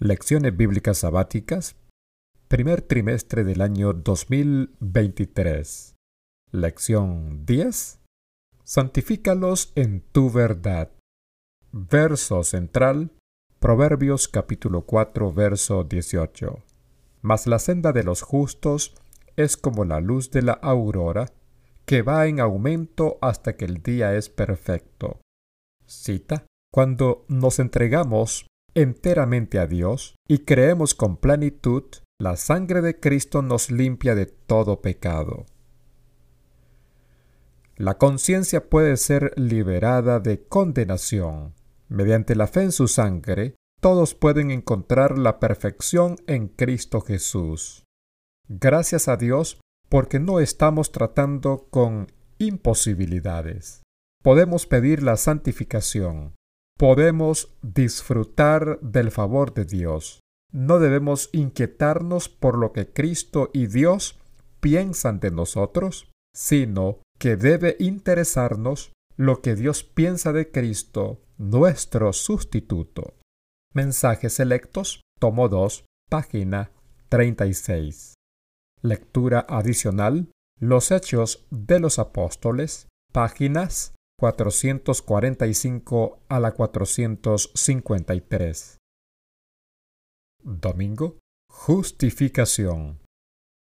Lecciones Bíblicas Sabáticas, primer trimestre del año 2023. Lección 10. Santifícalos en tu verdad. Verso central, Proverbios capítulo 4, verso 18. Mas la senda de los justos es como la luz de la aurora, que va en aumento hasta que el día es perfecto. Cita. Cuando nos entregamos enteramente a Dios y creemos con plenitud, la sangre de Cristo nos limpia de todo pecado. La conciencia puede ser liberada de condenación. Mediante la fe en su sangre, todos pueden encontrar la perfección en Cristo Jesús. Gracias a Dios porque no estamos tratando con imposibilidades. Podemos pedir la santificación, podemos disfrutar del favor de Dios. No debemos inquietarnos por lo que Cristo y Dios piensan de nosotros, sino que debe interesarnos lo que Dios piensa de Cristo, nuestro sustituto. Mensajes selectos, tomo 2, página 36. Lectura adicional, Los Hechos de los Apóstoles, páginas 445 a la 453. Domingo. Justificación.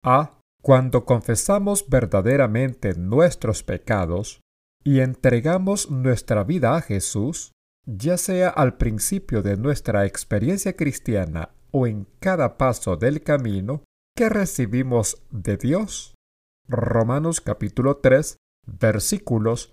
A. Cuando confesamos verdaderamente nuestros pecados y entregamos nuestra vida a Jesús, ya sea al principio de nuestra experiencia cristiana o en cada paso del camino que recibimos de Dios. Romanos capítulo 3 versículos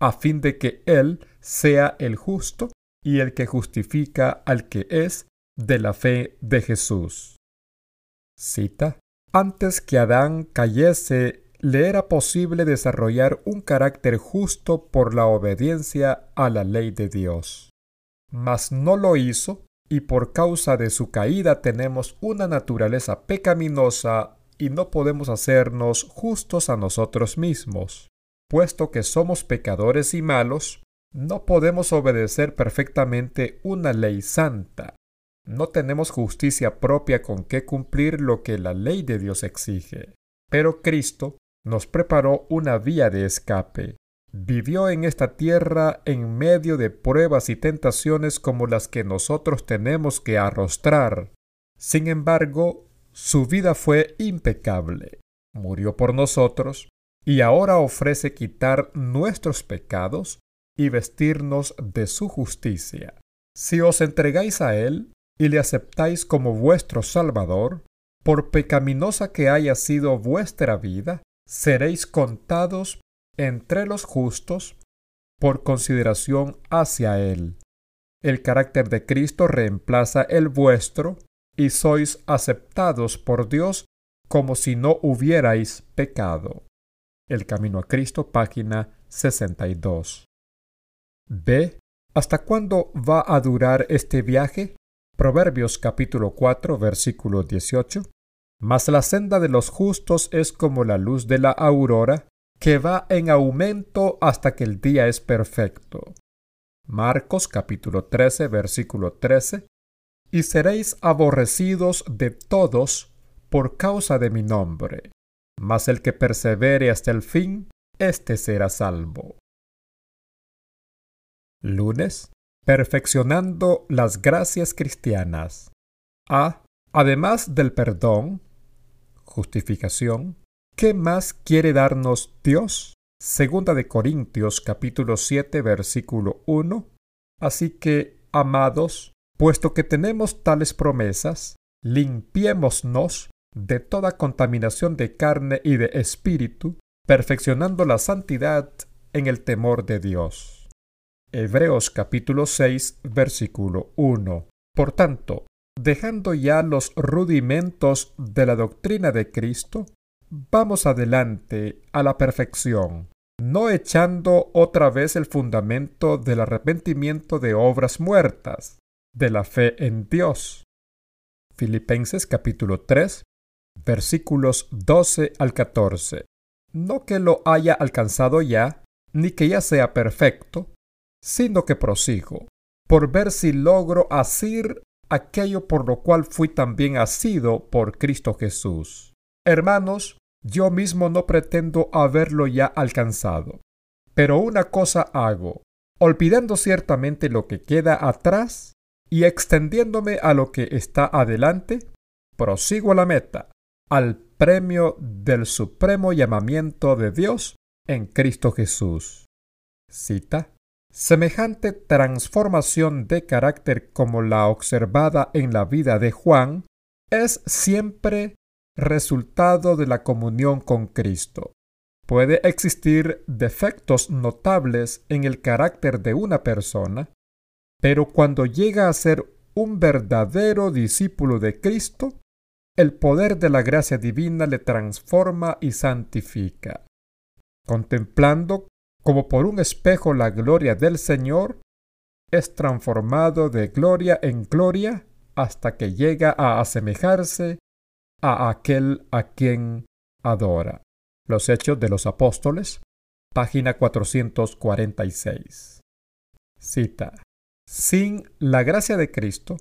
a fin de que Él sea el justo y el que justifica al que es de la fe de Jesús. Cita. Antes que Adán cayese, le era posible desarrollar un carácter justo por la obediencia a la ley de Dios. Mas no lo hizo, y por causa de su caída tenemos una naturaleza pecaminosa y no podemos hacernos justos a nosotros mismos. Puesto que somos pecadores y malos, no podemos obedecer perfectamente una ley santa. No tenemos justicia propia con que cumplir lo que la ley de Dios exige. Pero Cristo nos preparó una vía de escape. Vivió en esta tierra en medio de pruebas y tentaciones como las que nosotros tenemos que arrostrar. Sin embargo, su vida fue impecable. Murió por nosotros y ahora ofrece quitar nuestros pecados y vestirnos de su justicia. Si os entregáis a Él y le aceptáis como vuestro Salvador, por pecaminosa que haya sido vuestra vida, seréis contados entre los justos por consideración hacia Él. El carácter de Cristo reemplaza el vuestro y sois aceptados por Dios como si no hubierais pecado. El Camino a Cristo, página 62. B. ¿Hasta cuándo va a durar este viaje? Proverbios capítulo 4, versículo 18. Mas la senda de los justos es como la luz de la aurora, que va en aumento hasta que el día es perfecto. Marcos capítulo 13, versículo 13. Y seréis aborrecidos de todos por causa de mi nombre mas el que persevere hasta el fin, éste será salvo. Lunes. Perfeccionando las gracias cristianas. A. Además del perdón, justificación, ¿qué más quiere darnos Dios? Segunda de Corintios capítulo 7 versículo 1. Así que, amados, puesto que tenemos tales promesas, limpiémonos de toda contaminación de carne y de espíritu, perfeccionando la santidad en el temor de Dios. Hebreos capítulo 6 versículo 1. Por tanto, dejando ya los rudimentos de la doctrina de Cristo, vamos adelante a la perfección, no echando otra vez el fundamento del arrepentimiento de obras muertas, de la fe en Dios. Filipenses capítulo 3, versículos 12 al 14. No que lo haya alcanzado ya, ni que ya sea perfecto, sino que prosigo, por ver si logro asir aquello por lo cual fui también asido por Cristo Jesús. Hermanos, yo mismo no pretendo haberlo ya alcanzado. Pero una cosa hago, olvidando ciertamente lo que queda atrás y extendiéndome a lo que está adelante, prosigo a la meta, al premio del supremo llamamiento de Dios en Cristo Jesús. Cita. Semejante transformación de carácter como la observada en la vida de Juan es siempre resultado de la comunión con Cristo. Puede existir defectos notables en el carácter de una persona, pero cuando llega a ser un verdadero discípulo de Cristo, el poder de la gracia divina le transforma y santifica. Contemplando como por un espejo la gloria del Señor, es transformado de gloria en gloria hasta que llega a asemejarse a aquel a quien adora. Los Hechos de los Apóstoles, página 446. Cita. Sin la gracia de Cristo,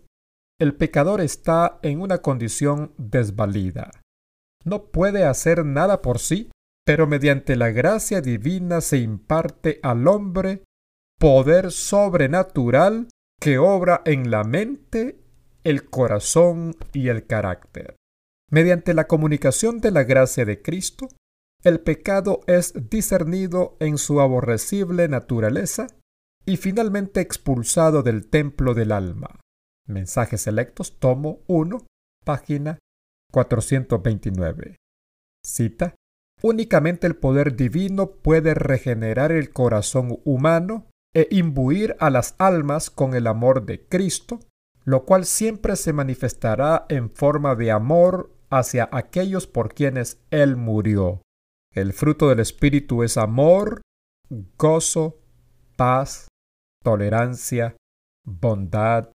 el pecador está en una condición desvalida. No puede hacer nada por sí, pero mediante la gracia divina se imparte al hombre poder sobrenatural que obra en la mente, el corazón y el carácter. Mediante la comunicación de la gracia de Cristo, el pecado es discernido en su aborrecible naturaleza y finalmente expulsado del templo del alma. Mensajes selectos, tomo 1, página 429. Cita. Únicamente el poder divino puede regenerar el corazón humano e imbuir a las almas con el amor de Cristo, lo cual siempre se manifestará en forma de amor hacia aquellos por quienes Él murió. El fruto del Espíritu es amor, gozo, paz, tolerancia, bondad,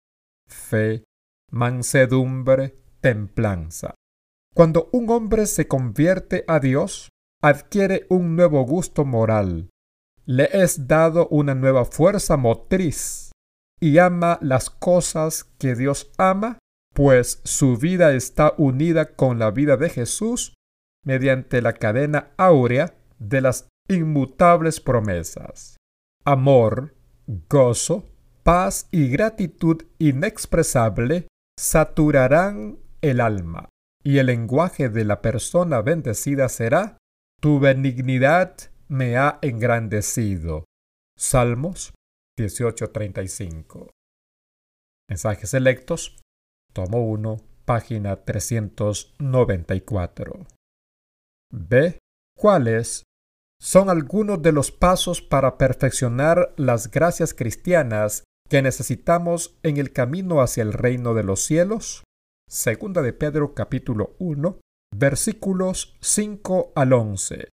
fe, mansedumbre, templanza. Cuando un hombre se convierte a Dios, adquiere un nuevo gusto moral, le es dado una nueva fuerza motriz y ama las cosas que Dios ama pues su vida está unida con la vida de Jesús mediante la cadena áurea de las inmutables promesas. Amor, gozo, paz y gratitud inexpresable saturarán el alma, y el lenguaje de la persona bendecida será, Tu benignidad me ha engrandecido. Salmos 18:35. Mensajes selectos tomo 1, página 394. B. ¿Cuáles son algunos de los pasos para perfeccionar las gracias cristianas que necesitamos en el camino hacia el reino de los cielos? Segunda de Pedro capítulo 1, versículos 5 al 11.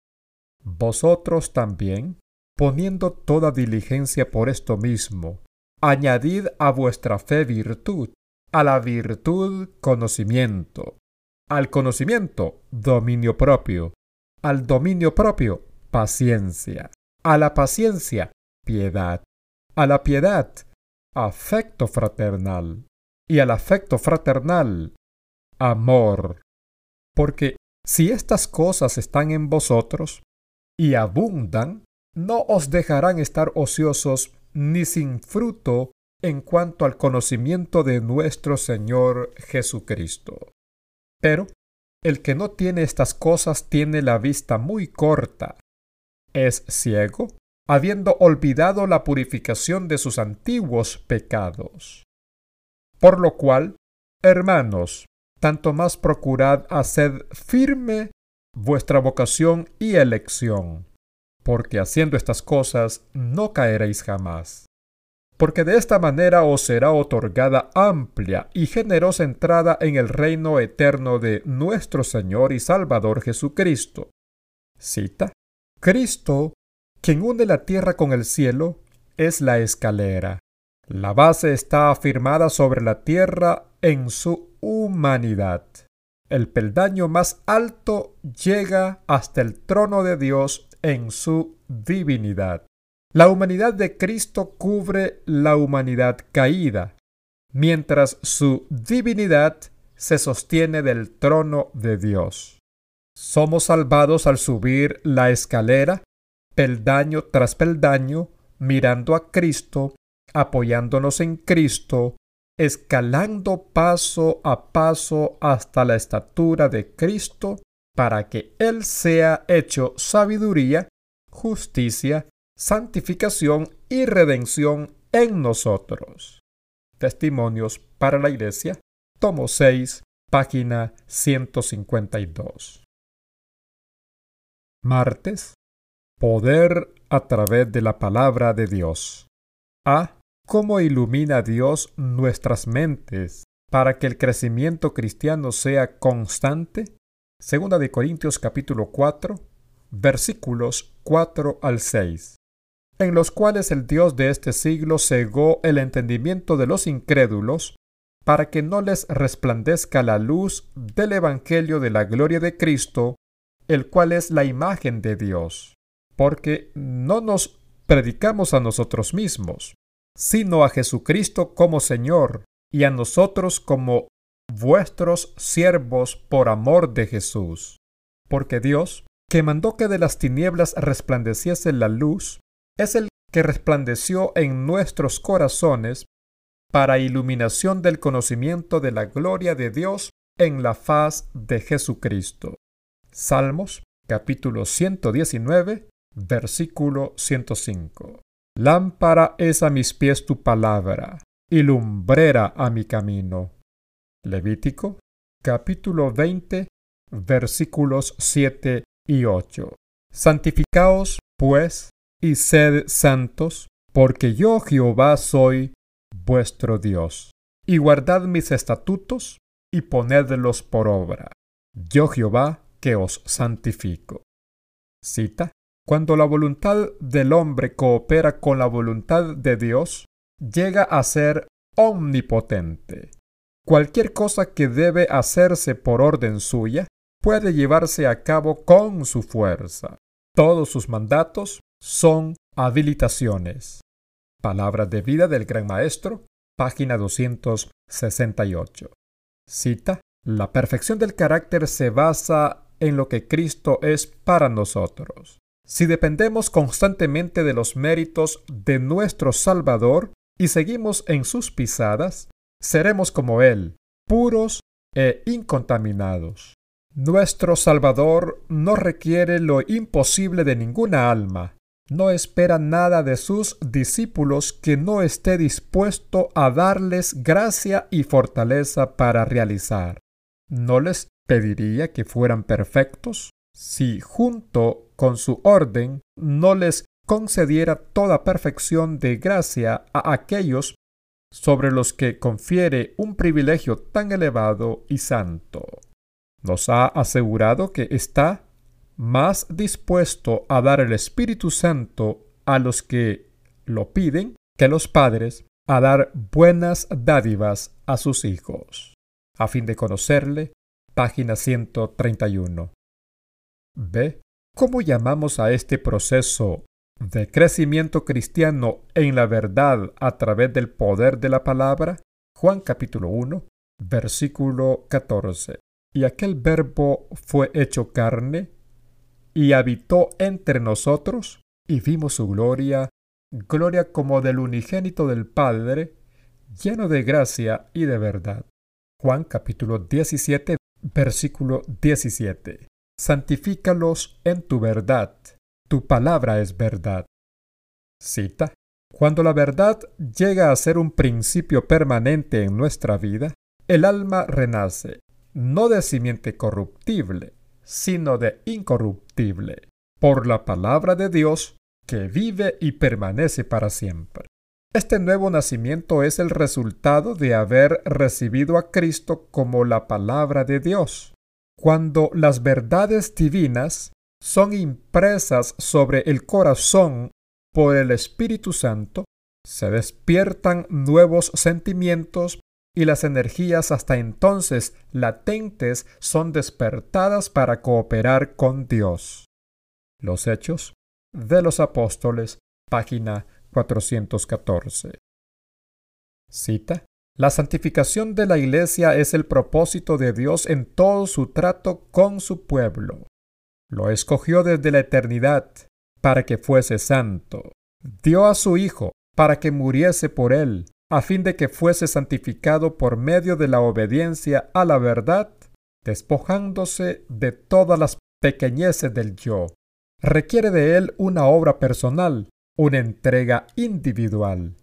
Vosotros también, poniendo toda diligencia por esto mismo, añadid a vuestra fe virtud, a la virtud conocimiento, al conocimiento dominio propio, al dominio propio paciencia, a la paciencia piedad, a la piedad afecto fraternal y al afecto fraternal amor. Porque si estas cosas están en vosotros y abundan, no os dejarán estar ociosos ni sin fruto en cuanto al conocimiento de nuestro Señor Jesucristo. Pero el que no tiene estas cosas tiene la vista muy corta, es ciego, habiendo olvidado la purificación de sus antiguos pecados. Por lo cual, hermanos, tanto más procurad hacer firme vuestra vocación y elección, porque haciendo estas cosas no caeréis jamás porque de esta manera os será otorgada amplia y generosa entrada en el reino eterno de nuestro Señor y Salvador Jesucristo. Cita. Cristo, quien une la tierra con el cielo, es la escalera. La base está afirmada sobre la tierra en su humanidad. El peldaño más alto llega hasta el trono de Dios en su divinidad. La humanidad de Cristo cubre la humanidad caída, mientras su divinidad se sostiene del trono de Dios. Somos salvados al subir la escalera, peldaño tras peldaño, mirando a Cristo, apoyándonos en Cristo, escalando paso a paso hasta la estatura de Cristo, para que Él sea hecho sabiduría, justicia, santificación y redención en nosotros. Testimonios para la Iglesia, tomo 6, página 152. Martes. Poder a través de la palabra de Dios. A. ¿Cómo ilumina Dios nuestras mentes para que el crecimiento cristiano sea constante? Segunda de Corintios capítulo 4, versículos 4 al 6, en los cuales el Dios de este siglo cegó el entendimiento de los incrédulos para que no les resplandezca la luz del Evangelio de la gloria de Cristo, el cual es la imagen de Dios, porque no nos predicamos a nosotros mismos, sino a Jesucristo como Señor y a nosotros como vuestros siervos por amor de Jesús. Porque Dios, que mandó que de las tinieblas resplandeciese la luz, es el que resplandeció en nuestros corazones para iluminación del conocimiento de la gloria de Dios en la faz de Jesucristo. Salmos capítulo 119, versículo 105. Lámpara es a mis pies tu palabra, y lumbrera a mi camino. Levítico capítulo 20 versículos 7 y 8. Santificaos, pues, y sed santos, porque yo Jehová soy vuestro Dios. Y guardad mis estatutos y ponedlos por obra. Yo Jehová que os santifico. Cita. Cuando la voluntad del hombre coopera con la voluntad de Dios, llega a ser omnipotente. Cualquier cosa que debe hacerse por orden suya puede llevarse a cabo con su fuerza. Todos sus mandatos son habilitaciones. Palabra de vida del Gran Maestro, página 268. Cita. La perfección del carácter se basa en lo que Cristo es para nosotros. Si dependemos constantemente de los méritos de nuestro Salvador y seguimos en sus pisadas, seremos como Él, puros e incontaminados. Nuestro Salvador no requiere lo imposible de ninguna alma, no espera nada de sus discípulos que no esté dispuesto a darles gracia y fortaleza para realizar. ¿No les pediría que fueran perfectos si junto con su orden no les concediera toda perfección de gracia a aquellos sobre los que confiere un privilegio tan elevado y santo. Nos ha asegurado que está más dispuesto a dar el Espíritu Santo a los que lo piden que los padres a dar buenas dádivas a sus hijos. A fin de conocerle, página 131. B. ¿Cómo llamamos a este proceso de crecimiento cristiano en la verdad a través del poder de la palabra? Juan capítulo 1, versículo 14. Y aquel verbo fue hecho carne y habitó entre nosotros y vimos su gloria, gloria como del unigénito del Padre, lleno de gracia y de verdad. Juan capítulo 17, versículo 17. Santifícalos en tu verdad tu palabra es verdad. Cita. Cuando la verdad llega a ser un principio permanente en nuestra vida, el alma renace, no de simiente corruptible, sino de incorruptible, por la palabra de Dios que vive y permanece para siempre. Este nuevo nacimiento es el resultado de haber recibido a Cristo como la palabra de Dios. Cuando las verdades divinas son impresas sobre el corazón por el Espíritu Santo, se despiertan nuevos sentimientos y las energías hasta entonces latentes son despertadas para cooperar con Dios. Los Hechos de los Apóstoles, página 414. Cita. La santificación de la Iglesia es el propósito de Dios en todo su trato con su pueblo. Lo escogió desde la eternidad para que fuese santo. Dio a su Hijo para que muriese por él, a fin de que fuese santificado por medio de la obediencia a la verdad, despojándose de todas las pequeñeces del yo. Requiere de él una obra personal, una entrega individual.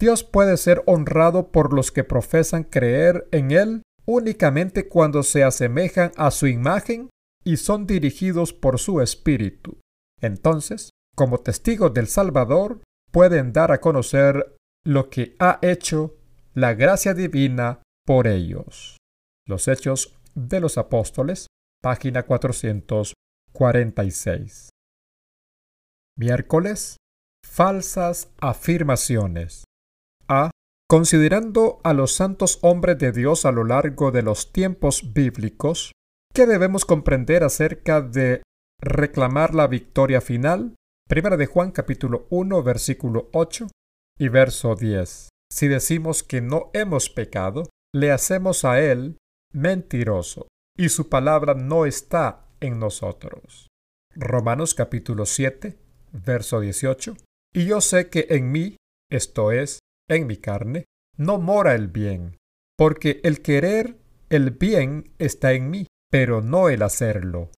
Dios puede ser honrado por los que profesan creer en Él únicamente cuando se asemejan a su imagen y son dirigidos por su espíritu. Entonces, como testigos del Salvador, pueden dar a conocer lo que ha hecho la gracia divina por ellos. Los Hechos de los Apóstoles, página 446. Miércoles Falsas afirmaciones. A. Considerando a los santos hombres de Dios a lo largo de los tiempos bíblicos, ¿qué debemos comprender acerca de reclamar la victoria final? Primera de Juan capítulo 1 versículo 8 y verso 10. Si decimos que no hemos pecado, le hacemos a él mentiroso, y su palabra no está en nosotros. Romanos capítulo 7 verso 18. Y yo sé que en mí, esto es, en mi carne, no mora el bien, porque el querer el bien está en mí, pero no el hacerlo.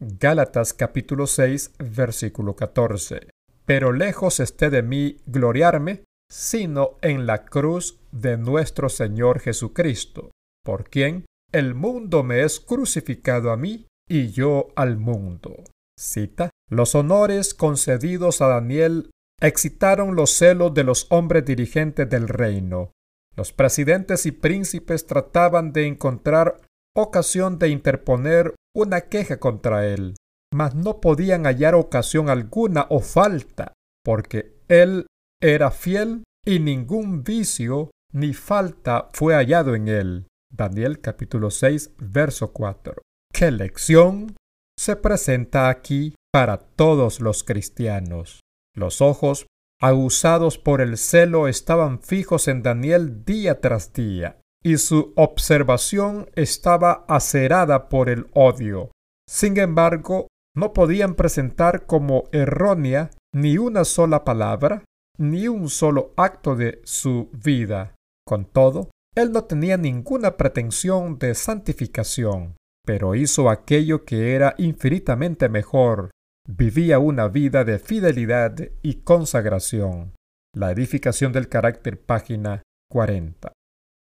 Gálatas capítulo 6 versículo 14. Pero lejos esté de mí gloriarme, sino en la cruz de nuestro Señor Jesucristo, por quien el mundo me es crucificado a mí y yo al mundo. Cita. Los honores concedidos a Daniel excitaron los celos de los hombres dirigentes del reino. Los presidentes y príncipes trataban de encontrar ocasión de interponer una queja contra él, mas no podían hallar ocasión alguna o falta, porque él era fiel y ningún vicio ni falta fue hallado en él. Daniel capítulo 6, verso 4. ¿Qué lección se presenta aquí para todos los cristianos? Los ojos, aguzados por el celo, estaban fijos en Daniel día tras día, y su observación estaba acerada por el odio. Sin embargo, no podían presentar como errónea ni una sola palabra, ni un solo acto de su vida. Con todo, él no tenía ninguna pretensión de santificación, pero hizo aquello que era infinitamente mejor, vivía una vida de fidelidad y consagración. La edificación del carácter, página 40.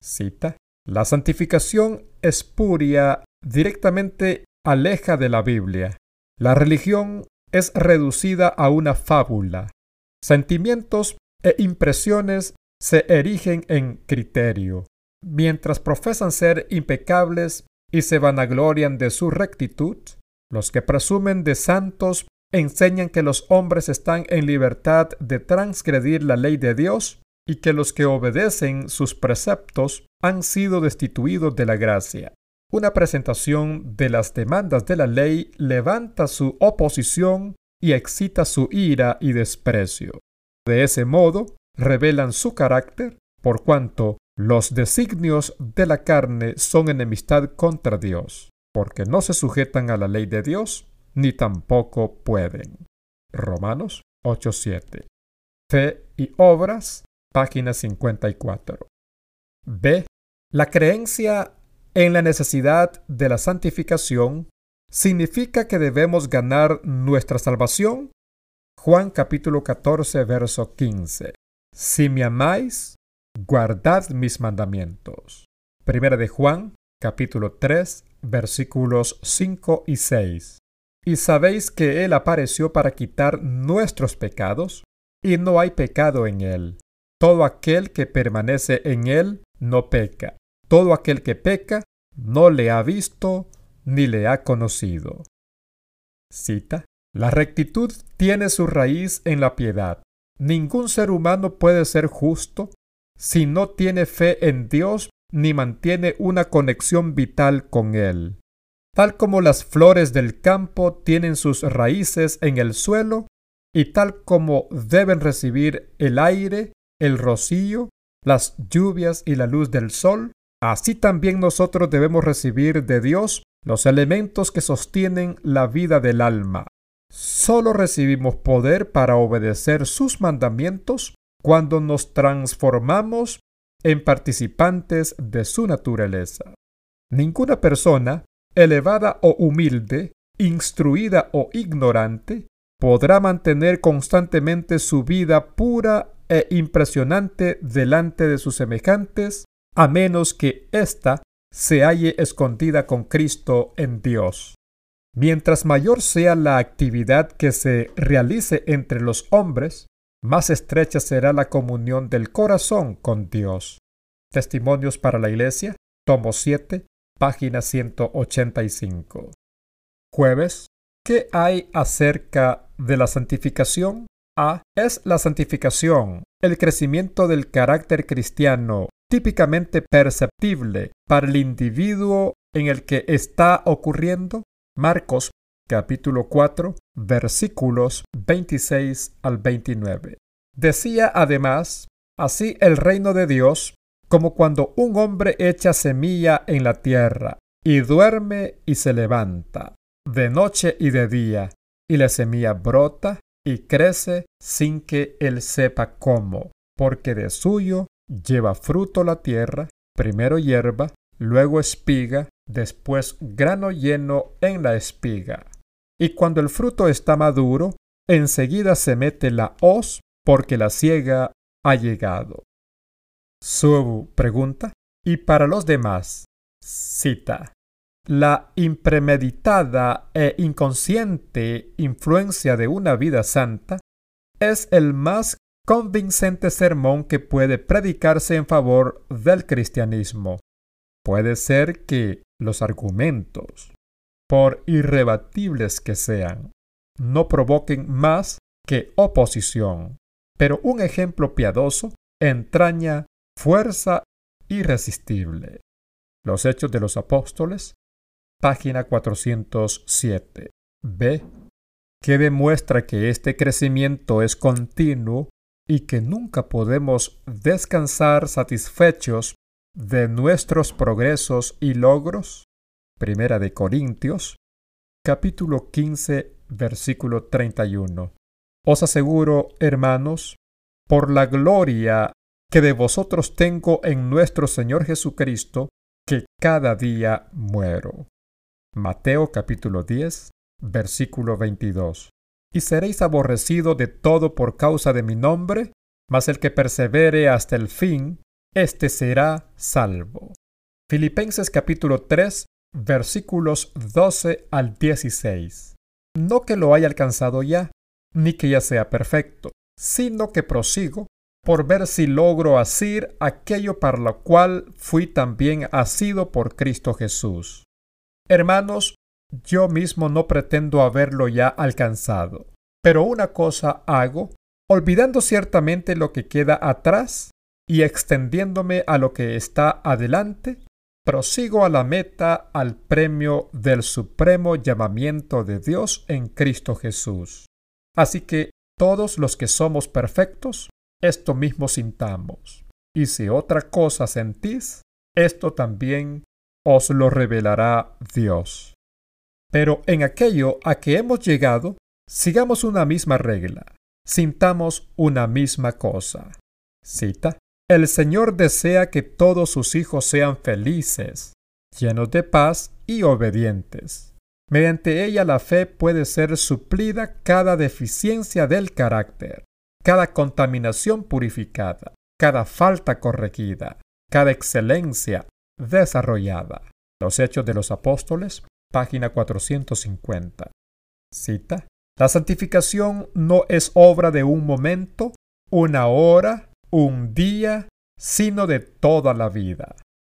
Cita. La santificación espuria directamente aleja de la Biblia. La religión es reducida a una fábula. Sentimientos e impresiones se erigen en criterio. Mientras profesan ser impecables y se vanaglorian de su rectitud, los que presumen de santos enseñan que los hombres están en libertad de transgredir la ley de Dios y que los que obedecen sus preceptos han sido destituidos de la gracia. Una presentación de las demandas de la ley levanta su oposición y excita su ira y desprecio. De ese modo, revelan su carácter, por cuanto los designios de la carne son enemistad contra Dios porque no se sujetan a la ley de Dios, ni tampoco pueden. Romanos 8:7. Fe y obras, página 54. B. La creencia en la necesidad de la santificación significa que debemos ganar nuestra salvación. Juan capítulo 14, verso 15. Si me amáis, guardad mis mandamientos. Primera de Juan capítulo 3, versículos 5 y 6. Y sabéis que Él apareció para quitar nuestros pecados, y no hay pecado en Él. todo aquel que permanece en él no peca. Todo aquel que peca no le ha visto ni le ha conocido. Cita. La rectitud tiene su raíz en la piedad. Ningún ser humano puede ser justo si no tiene fe en Dios ni mantiene una conexión vital con Él. Tal como las flores del campo tienen sus raíces en el suelo, y tal como deben recibir el aire, el rocío, las lluvias y la luz del sol, así también nosotros debemos recibir de Dios los elementos que sostienen la vida del alma. Solo recibimos poder para obedecer sus mandamientos cuando nos transformamos en participantes de su naturaleza. Ninguna persona, elevada o humilde, instruida o ignorante, podrá mantener constantemente su vida pura e impresionante delante de sus semejantes, a menos que ésta se halle escondida con Cristo en Dios. Mientras mayor sea la actividad que se realice entre los hombres, más estrecha será la comunión del corazón con Dios. Testimonios para la Iglesia, tomo 7, página 185. Jueves. ¿Qué hay acerca de la santificación? A. Es la santificación, el crecimiento del carácter cristiano típicamente perceptible para el individuo en el que está ocurriendo? Marcos capítulo 4 versículos 26 al 29. Decía además, así el reino de Dios, como cuando un hombre echa semilla en la tierra, y duerme y se levanta, de noche y de día, y la semilla brota y crece sin que él sepa cómo, porque de suyo lleva fruto la tierra, primero hierba, luego espiga, después grano lleno en la espiga. Y cuando el fruto está maduro, enseguida se mete la hoz porque la ciega ha llegado. Su pregunta. Y para los demás, cita. La impremeditada e inconsciente influencia de una vida santa es el más convincente sermón que puede predicarse en favor del cristianismo. Puede ser que los argumentos, por irrebatibles que sean, no provoquen más que oposición, pero un ejemplo piadoso entraña fuerza irresistible. Los Hechos de los Apóstoles, página 407. B. Que demuestra que este crecimiento es continuo y que nunca podemos descansar satisfechos de nuestros progresos y logros? Primera de Corintios, capítulo 15, versículo 31. Os aseguro, hermanos, por la gloria que de vosotros tengo en nuestro Señor Jesucristo, que cada día muero. Mateo capítulo 10, versículo 22 y seréis aborrecido de todo por causa de mi nombre, mas el que persevere hasta el fin, éste será salvo. Filipenses capítulo 3, versículos 12 al 16. No que lo haya alcanzado ya, ni que ya sea perfecto, sino que prosigo por ver si logro asir aquello para lo cual fui también asido por Cristo Jesús. Hermanos, yo mismo no pretendo haberlo ya alcanzado, pero una cosa hago, olvidando ciertamente lo que queda atrás y extendiéndome a lo que está adelante, prosigo a la meta, al premio del supremo llamamiento de Dios en Cristo Jesús. Así que todos los que somos perfectos, esto mismo sintamos. Y si otra cosa sentís, esto también os lo revelará Dios. Pero en aquello a que hemos llegado, sigamos una misma regla, sintamos una misma cosa. Cita. El Señor desea que todos sus hijos sean felices, llenos de paz y obedientes. Mediante ella la fe puede ser suplida cada deficiencia del carácter, cada contaminación purificada, cada falta corregida, cada excelencia desarrollada. Los Hechos de los Apóstoles, página 450. Cita. La santificación no es obra de un momento, una hora un día, sino de toda la vida.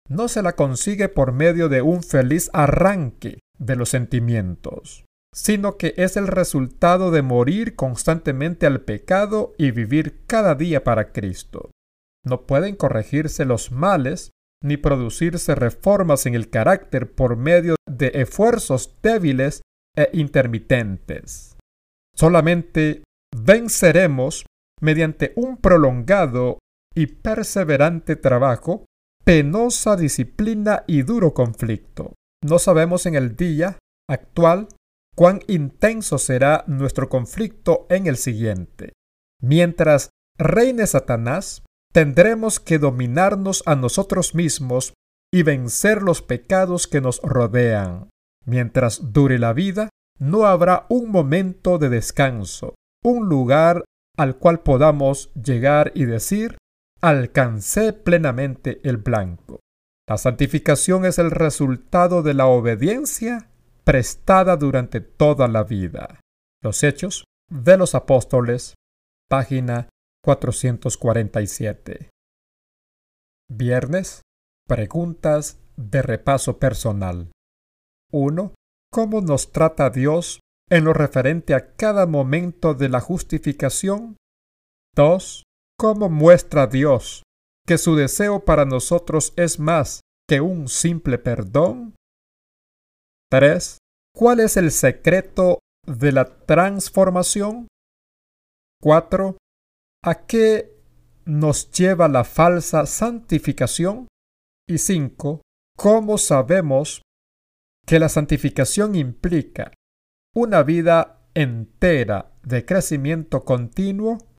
No se la consigue por medio de un feliz arranque de los sentimientos, sino que es el resultado de morir constantemente al pecado y vivir cada día para Cristo. No pueden corregirse los males ni producirse reformas en el carácter por medio de esfuerzos débiles e intermitentes. Solamente venceremos mediante un prolongado y perseverante trabajo, penosa disciplina y duro conflicto. No sabemos en el día actual cuán intenso será nuestro conflicto en el siguiente. Mientras reine Satanás, tendremos que dominarnos a nosotros mismos y vencer los pecados que nos rodean. Mientras dure la vida, no habrá un momento de descanso, un lugar al cual podamos llegar y decir, alcancé plenamente el blanco. La santificación es el resultado de la obediencia prestada durante toda la vida. Los Hechos de los Apóstoles, página 447. Viernes. Preguntas de repaso personal. 1. ¿Cómo nos trata Dios en lo referente a cada momento de la justificación? 2. ¿Cómo muestra Dios que su deseo para nosotros es más que un simple perdón? 3. ¿Cuál es el secreto de la transformación? 4. ¿A qué nos lleva la falsa santificación? Y 5. ¿Cómo sabemos que la santificación implica una vida entera de crecimiento continuo